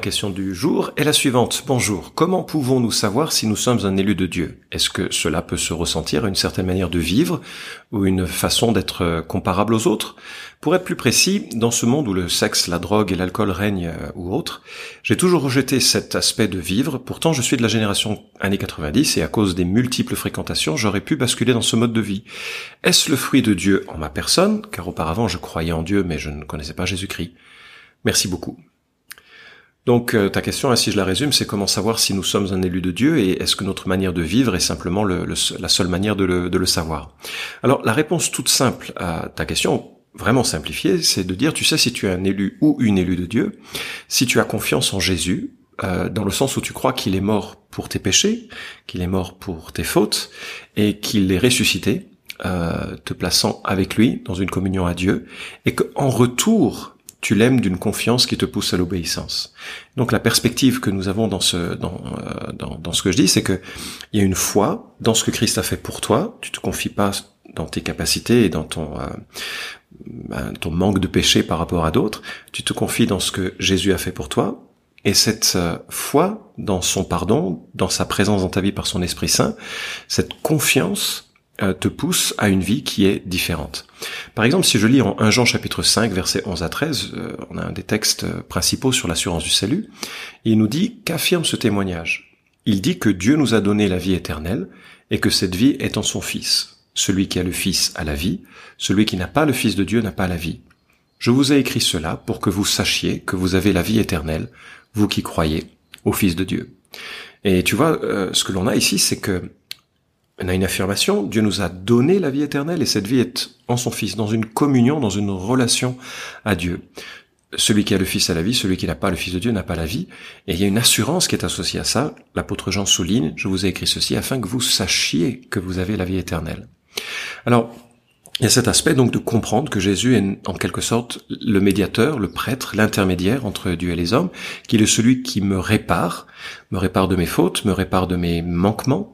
La question du jour est la suivante. Bonjour, comment pouvons-nous savoir si nous sommes un élu de Dieu? Est-ce que cela peut se ressentir à une certaine manière de vivre ou une façon d'être comparable aux autres? Pour être plus précis, dans ce monde où le sexe, la drogue et l'alcool règnent euh, ou autres, j'ai toujours rejeté cet aspect de vivre, pourtant je suis de la génération années 90 et à cause des multiples fréquentations, j'aurais pu basculer dans ce mode de vie. Est-ce le fruit de Dieu en ma personne? Car auparavant je croyais en Dieu mais je ne connaissais pas Jésus-Christ. Merci beaucoup. Donc euh, ta question, si je la résume, c'est comment savoir si nous sommes un élu de Dieu et est-ce que notre manière de vivre est simplement le, la seule manière de le, de le savoir? Alors la réponse toute simple à ta question, vraiment simplifiée, c'est de dire, tu sais, si tu es un élu ou une élue de Dieu, si tu as confiance en Jésus, euh, dans le sens où tu crois qu'il est mort pour tes péchés, qu'il est mort pour tes fautes, et qu'il est ressuscité, euh, te plaçant avec lui dans une communion à Dieu, et qu'en retour, tu l'aimes d'une confiance qui te pousse à l'obéissance. Donc la perspective que nous avons dans ce dans, euh, dans, dans, ce que je dis, c'est que il y a une foi dans ce que Christ a fait pour toi. Tu te confies pas dans tes capacités et dans ton euh, ben, ton manque de péché par rapport à d'autres. Tu te confies dans ce que Jésus a fait pour toi. Et cette euh, foi dans son pardon, dans sa présence dans ta vie par son Esprit Saint, cette confiance euh, te pousse à une vie qui est différente. Par exemple, si je lis en 1 Jean chapitre 5 versets 11 à 13, euh, on a un des textes principaux sur l'assurance du salut, il nous dit qu'affirme ce témoignage. Il dit que Dieu nous a donné la vie éternelle et que cette vie est en son Fils. Celui qui a le Fils a la vie, celui qui n'a pas le Fils de Dieu n'a pas la vie. Je vous ai écrit cela pour que vous sachiez que vous avez la vie éternelle, vous qui croyez au Fils de Dieu. Et tu vois, euh, ce que l'on a ici, c'est que on a une affirmation, Dieu nous a donné la vie éternelle et cette vie est en son Fils, dans une communion, dans une relation à Dieu. Celui qui a le Fils a la vie, celui qui n'a pas le Fils de Dieu n'a pas la vie. Et il y a une assurance qui est associée à ça. L'apôtre Jean souligne, je vous ai écrit ceci afin que vous sachiez que vous avez la vie éternelle. Alors, il y a cet aspect donc de comprendre que Jésus est en quelque sorte le médiateur, le prêtre, l'intermédiaire entre Dieu et les hommes, qu'il est celui qui me répare, me répare de mes fautes, me répare de mes manquements,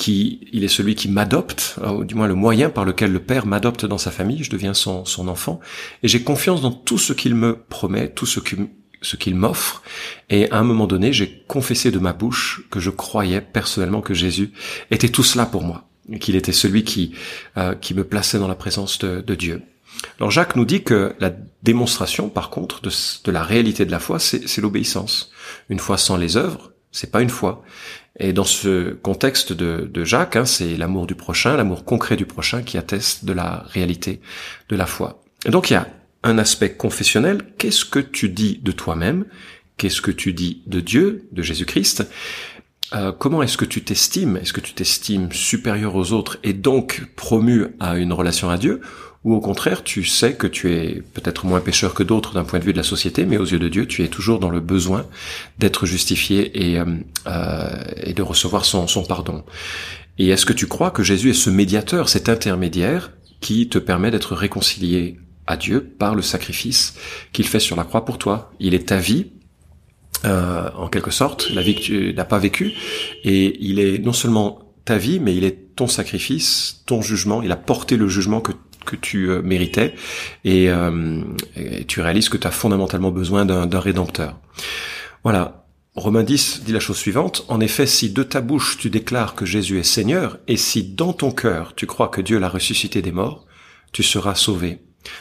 qui, il est celui qui m'adopte, ou du moins le moyen par lequel le Père m'adopte dans sa famille, je deviens son, son enfant, et j'ai confiance dans tout ce qu'il me promet, tout ce qu'il ce qu'il m'offre, et à un moment donné, j'ai confessé de ma bouche que je croyais personnellement que Jésus était tout cela pour moi, qu'il était celui qui, euh, qui me plaçait dans la présence de, de, Dieu. Alors Jacques nous dit que la démonstration, par contre, de, de la réalité de la foi, c'est l'obéissance. Une foi sans les œuvres, c'est pas une foi. Et dans ce contexte de, Jacques, hein, c'est l'amour du prochain, l'amour concret du prochain qui atteste de la réalité de la foi. Donc il y a un aspect confessionnel. Qu'est-ce que tu dis de toi-même? Qu'est-ce que tu dis de Dieu, de Jésus-Christ? Euh, comment est-ce que tu t'estimes? Est-ce que tu t'estimes supérieur aux autres et donc promu à une relation à Dieu? Ou au contraire, tu sais que tu es peut-être moins pécheur que d'autres d'un point de vue de la société, mais aux yeux de Dieu, tu es toujours dans le besoin d'être justifié et, euh, euh et de recevoir son, son pardon. Et est-ce que tu crois que Jésus est ce médiateur, cet intermédiaire qui te permet d'être réconcilié à Dieu par le sacrifice qu'il fait sur la croix pour toi? Il est ta vie euh, en quelque sorte, la vie que tu n'as pas vécue, et il est non seulement ta vie, mais il est ton sacrifice, ton jugement, il a porté le jugement que, que tu euh, méritais, et, euh, et, tu réalises que tu as fondamentalement besoin d'un rédempteur. Voilà. Romains 10 dit la chose suivante, en effet, si de ta bouche tu déclares que Jésus est Seigneur, et si dans ton cœur tu crois que Dieu l'a ressuscité des morts, tu seras sauvé.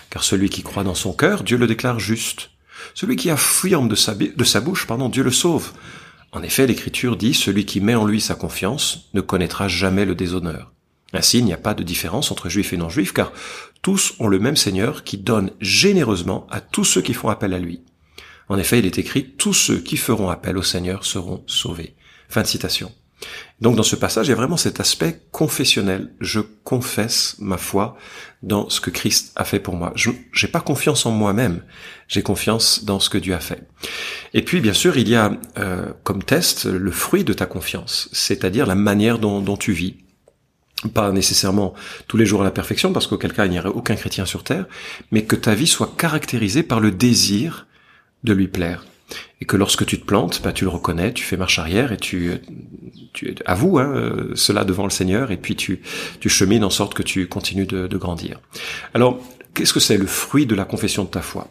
Car celui qui croit dans son cœur, Dieu le déclare juste. Celui qui affirme de sa, de sa bouche, pardon, Dieu le sauve. En effet, l'Écriture dit, celui qui met en lui sa confiance ne connaîtra jamais le déshonneur. Ainsi, il n'y a pas de différence entre juifs et non-juifs, car tous ont le même Seigneur qui donne généreusement à tous ceux qui font appel à lui. En effet, il est écrit, tous ceux qui feront appel au Seigneur seront sauvés. Fin de citation. Donc dans ce passage, il y a vraiment cet aspect confessionnel. Je confesse ma foi dans ce que Christ a fait pour moi. Je n'ai pas confiance en moi-même, j'ai confiance dans ce que Dieu a fait. Et puis bien sûr, il y a euh, comme test le fruit de ta confiance, c'est-à-dire la manière dont, dont tu vis pas nécessairement tous les jours à la perfection, parce qu'auquel cas il n'y aurait aucun chrétien sur terre, mais que ta vie soit caractérisée par le désir de lui plaire. Et que lorsque tu te plantes, bah, tu le reconnais, tu fais marche arrière et tu, tu avoues hein, euh, cela devant le Seigneur et puis tu, tu chemines en sorte que tu continues de, de grandir. Alors, qu'est-ce que c'est le fruit de la confession de ta foi?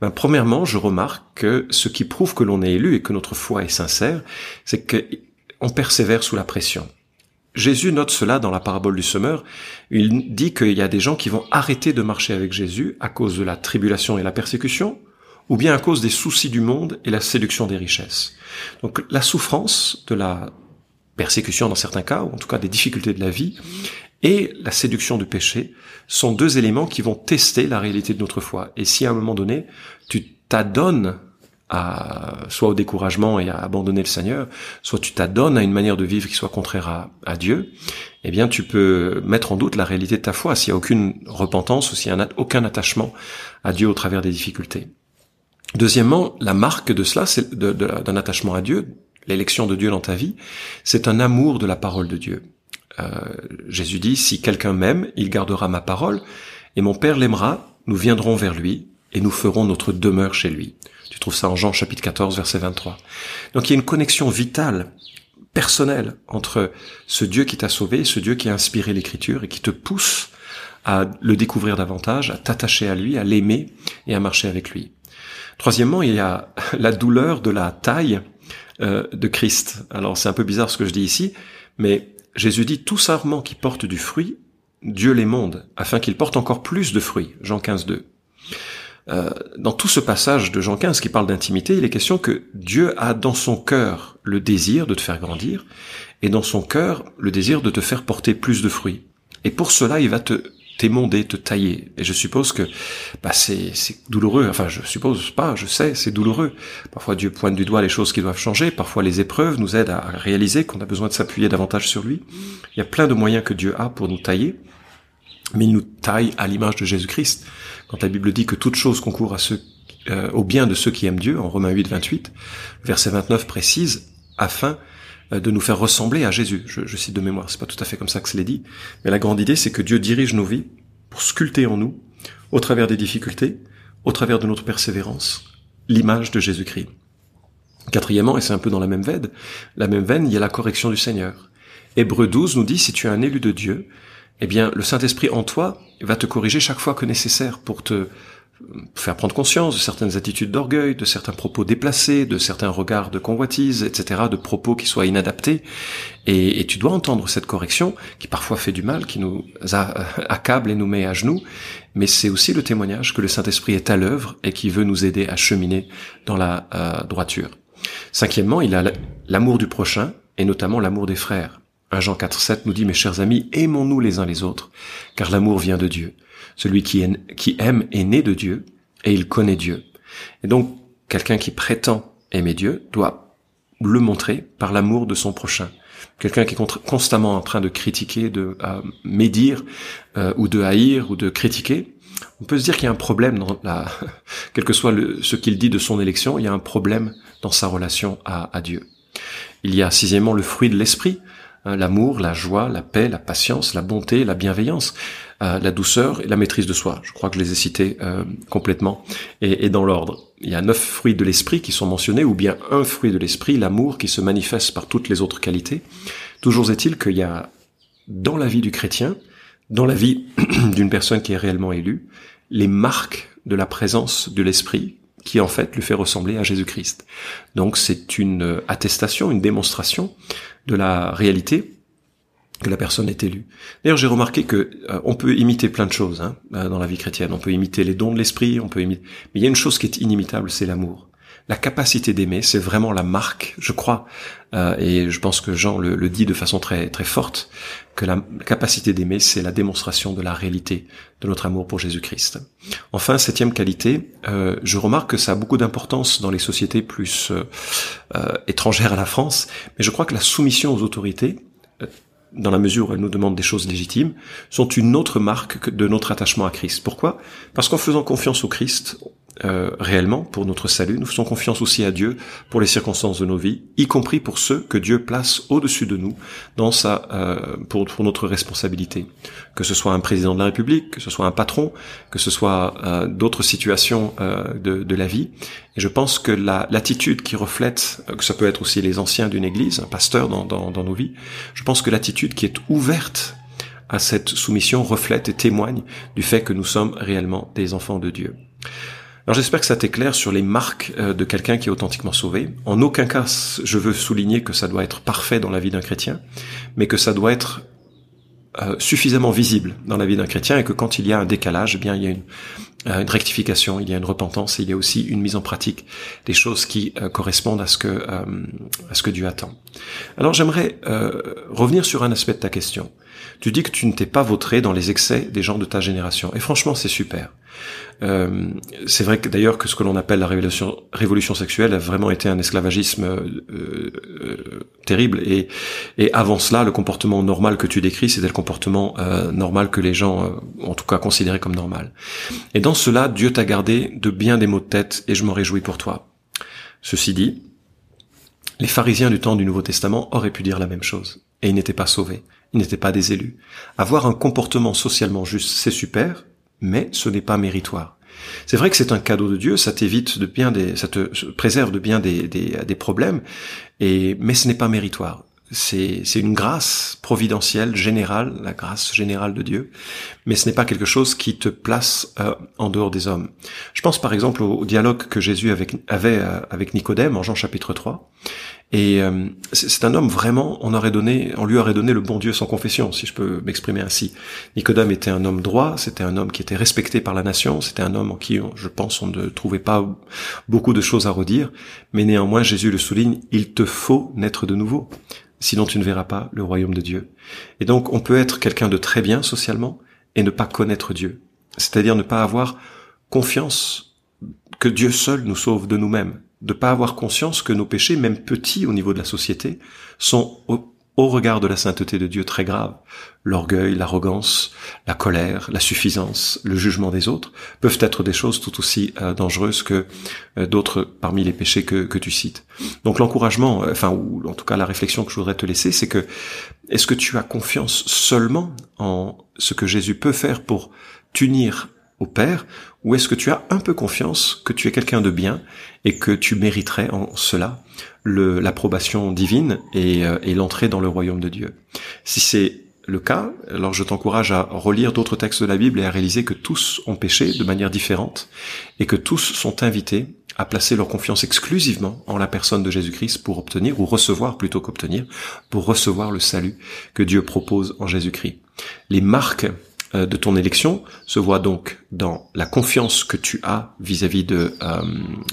Ben, Premièrement, je remarque que ce qui prouve que l'on est élu et que notre foi est sincère, c'est qu'on persévère sous la pression. Jésus note cela dans la parabole du semeur. Il dit qu'il y a des gens qui vont arrêter de marcher avec Jésus à cause de la tribulation et la persécution, ou bien à cause des soucis du monde et la séduction des richesses. Donc la souffrance de la persécution dans certains cas, ou en tout cas des difficultés de la vie, et la séduction du péché sont deux éléments qui vont tester la réalité de notre foi. Et si à un moment donné, tu t'adonnes à, soit au découragement et à abandonner le Seigneur, soit tu t'adonnes à une manière de vivre qui soit contraire à, Dieu, eh bien tu peux mettre en doute la réalité de ta foi s'il n'y a aucune repentance ou s'il n'y a aucun attachement à Dieu au travers des difficultés. Deuxièmement, la marque de cela, c'est d'un attachement à Dieu, l'élection de Dieu dans ta vie, c'est un amour de la parole de Dieu. Euh, Jésus dit, si quelqu'un m'aime, il gardera ma parole, et mon Père l'aimera, nous viendrons vers lui, et nous ferons notre demeure chez lui. Tu trouves ça en Jean chapitre 14, verset 23. Donc il y a une connexion vitale, personnelle, entre ce Dieu qui t'a sauvé, ce Dieu qui a inspiré l'écriture et qui te pousse à le découvrir davantage, à t'attacher à lui, à l'aimer et à marcher avec lui. Troisièmement, il y a la douleur de la taille euh, de Christ. Alors c'est un peu bizarre ce que je dis ici, mais Jésus dit tout sarment qui porte du fruit, Dieu les monde, afin qu'il porte encore plus de fruits. Jean 15, 2. Euh, dans tout ce passage de Jean 15 qui parle d'intimité, il est question que Dieu a dans son cœur le désir de te faire grandir et dans son cœur le désir de te faire porter plus de fruits. Et pour cela, il va te t'émonder, te tailler. Et je suppose que bah, c'est douloureux. Enfin, je suppose pas, je sais, c'est douloureux. Parfois, Dieu pointe du doigt les choses qui doivent changer. Parfois, les épreuves nous aident à réaliser qu'on a besoin de s'appuyer davantage sur lui. Il y a plein de moyens que Dieu a pour nous tailler mais il nous taille à l'image de Jésus-Christ. Quand la Bible dit que toute chose concourt à ceux, euh, au bien de ceux qui aiment Dieu, en Romains 8, 28, verset 29 précise, afin de nous faire ressembler à Jésus. Je, je cite de mémoire, c'est pas tout à fait comme ça que c'est dit, mais la grande idée, c'est que Dieu dirige nos vies pour sculpter en nous, au travers des difficultés, au travers de notre persévérance, l'image de Jésus-Christ. Quatrièmement, et c'est un peu dans la même veine, la même veine, il y a la correction du Seigneur. Hébreu 12 nous dit, si tu es un élu de Dieu, eh bien, le Saint-Esprit en toi va te corriger chaque fois que nécessaire pour te faire prendre conscience de certaines attitudes d'orgueil, de certains propos déplacés, de certains regards de convoitise, etc., de propos qui soient inadaptés. Et, tu dois entendre cette correction qui parfois fait du mal, qui nous accable et nous met à genoux, mais c'est aussi le témoignage que le Saint-Esprit est à l'œuvre et qui veut nous aider à cheminer dans la euh, droiture. Cinquièmement, il a l'amour du prochain et notamment l'amour des frères. 1 Jean 4, 7 nous dit, mes chers amis, aimons-nous les uns les autres, car l'amour vient de Dieu. Celui qui, aime est né de Dieu, et il connaît Dieu. Et donc, quelqu'un qui prétend aimer Dieu doit le montrer par l'amour de son prochain. Quelqu'un qui est constamment en train de critiquer, de médire, euh, ou de haïr, ou de critiquer, on peut se dire qu'il y a un problème dans la, quel que soit ce qu'il dit de son élection, il y a un problème dans sa relation à, à Dieu. Il y a sixièmement le fruit de l'esprit. Hein, l'amour, la joie, la paix, la patience, la bonté, la bienveillance, la douceur et la maîtrise de soi. Je crois que je les ai cités euh, complètement et, et dans l'ordre. Il y a neuf fruits de l'esprit qui sont mentionnés, ou bien un fruit de l'esprit, l'amour, qui se manifeste par toutes les autres qualités. Toujours est-il qu'il y a dans la vie du chrétien, dans la vie d'une personne qui est réellement élue, les marques de la présence de l'esprit qui en fait lui fait ressembler à Jésus-Christ. Donc c'est une attestation, une démonstration de la réalité que la personne est élue. D'ailleurs, j'ai remarqué que euh, on peut imiter plein de choses hein, euh, dans la vie chrétienne. On peut imiter les dons de l'esprit, on peut imiter. Mais il y a une chose qui est inimitable, c'est l'amour. La capacité d'aimer, c'est vraiment la marque, je crois, euh, et je pense que Jean le, le, dit de façon très très forte, que la capacité d'aimer, c'est la démonstration de la réalité de notre amour pour Jésus-Christ. Enfin, septième qualité, euh, je remarque que ça a beaucoup d'importance dans les sociétés plus euh, euh étrangères à la France, mais je crois que la soumission aux autorités dans la mesure où elles nous demandent des choses légitimes, sont une autre marque de notre attachement à Christ. Pourquoi? Parce qu'en faisant confiance au Christ, euh, réellement pour notre salut, nous faisons confiance aussi à Dieu pour les circonstances de nos vies, y compris pour ceux que Dieu place au-dessus de nous dans sa euh, pour, pour notre responsabilité. Que ce soit un président de la République, que ce soit un patron, que ce soit euh, d'autres situations de, de, la vie. Et je pense que la, l'attitude qui reflète, que ça peut être aussi les anciens d'une église, un pasteur dans, dans, dans nos vies, je pense que l'attitude qui est ouverte à cette soumission reflète et témoigne du fait que nous sommes réellement des enfants de Dieu. Alors j'espère que ça t'éclaire sur les marques euh, de quelqu'un qui est authentiquement sauvé. En aucun cas, je veux souligner que ça doit être parfait dans la vie d'un chrétien, mais que ça doit être euh, suffisamment visible dans la vie d'un chrétien et que quand il y a un décalage, eh bien il y a une, euh, une, rectification, il y a une repentance et il y a aussi une mise en pratique des choses qui correspondent à ce que à ce que Dieu attend. Alors j'aimerais revenir sur un aspect de ta question. Tu dis que tu ne t'es pas vautré dans les excès des gens de ta génération et franchement c'est super. Euh, c'est vrai que d'ailleurs que ce que l'on appelle la révolution, révolution sexuelle a vraiment été un esclavagisme euh, euh, terrible et, et avant cela le comportement normal que tu décris c'était le comportement normal que les gens en tout cas considéraient comme normal. Et dans cela Dieu t'a gardé de bien des maux de tête et je m'en réjouis pour toi. Ceci dit, les pharisiens du temps du Nouveau Testament auraient pu dire la même chose et ils n'étaient pas sauvés, ils n'étaient pas des élus. Avoir un comportement socialement juste, c'est super, mais ce n'est pas méritoire. C'est vrai que c'est un cadeau de Dieu, ça t'évite de bien des, ça te préserve de bien des, des, des problèmes, et mais ce n'est pas méritoire. C'est, une grâce providentielle générale, la grâce générale de Dieu, mais ce n'est pas quelque chose qui te place euh, en dehors des hommes. Je pense par exemple au, dialogue que Jésus avait euh, avec Nicodème en Jean chapitre 3, et euh, c'est un homme vraiment, on aurait donné, on lui aurait donné le bon Dieu sans confession, si je peux m'exprimer ainsi. Nicodème était un homme droit, c'était un homme qui était respecté par la nation, c'était un homme en qui, je pense, on ne trouvait pas beaucoup de choses à redire, mais néanmoins Jésus le souligne, il te faut naître de nouveau, sinon tu ne verras pas le royaume de Dieu. Et donc on peut être quelqu'un de très bien socialement et ne pas connaître Dieu, c'est-à-dire ne pas avoir confiance que Dieu seul nous sauve de nous-mêmes de pas avoir conscience que nos péchés, même petits au niveau de la société, sont au, regard de la sainteté de Dieu très graves. L'orgueil, l'arrogance, la colère, la suffisance, le jugement des autres peuvent être des choses tout aussi euh, dangereuses que euh, d'autres parmi les péchés que, que tu cites. Donc l'encouragement, euh, enfin ou en tout cas la réflexion que je voudrais te laisser, c'est que est-ce que tu as confiance seulement en ce que Jésus peut faire pour t'unir au Père, ou est-ce que tu as un peu confiance que tu es quelqu'un de bien et que tu mériterais en cela l'approbation divine et, euh, et l'entrée dans le royaume de Dieu? Si c'est le cas, alors je t'encourage à relire d'autres textes de la Bible et à réaliser que tous ont péché de manière différente et que tous sont invités à placer leur confiance exclusivement en la personne de Jésus-Christ pour obtenir, ou recevoir plutôt qu'obtenir, pour recevoir le salut que Dieu propose en Jésus-Christ. Les marques de ton élection se voit donc dans la confiance que tu as vis-à-vis de, euh,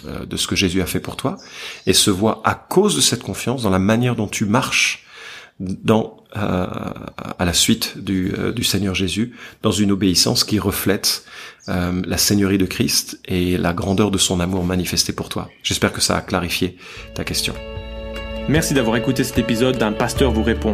euh, de ce que Jésus a fait pour toi, et se voit à cause de cette confiance dans la manière dont tu marches dans à la suite du, du, Seigneur Jésus, dans une obéissance qui reflète la Seigneurie de Christ et la grandeur de son amour manifesté pour toi. J'espère que ça a clarifié ta question. Merci d'avoir écouté cet épisode d'un pasteur vous répond.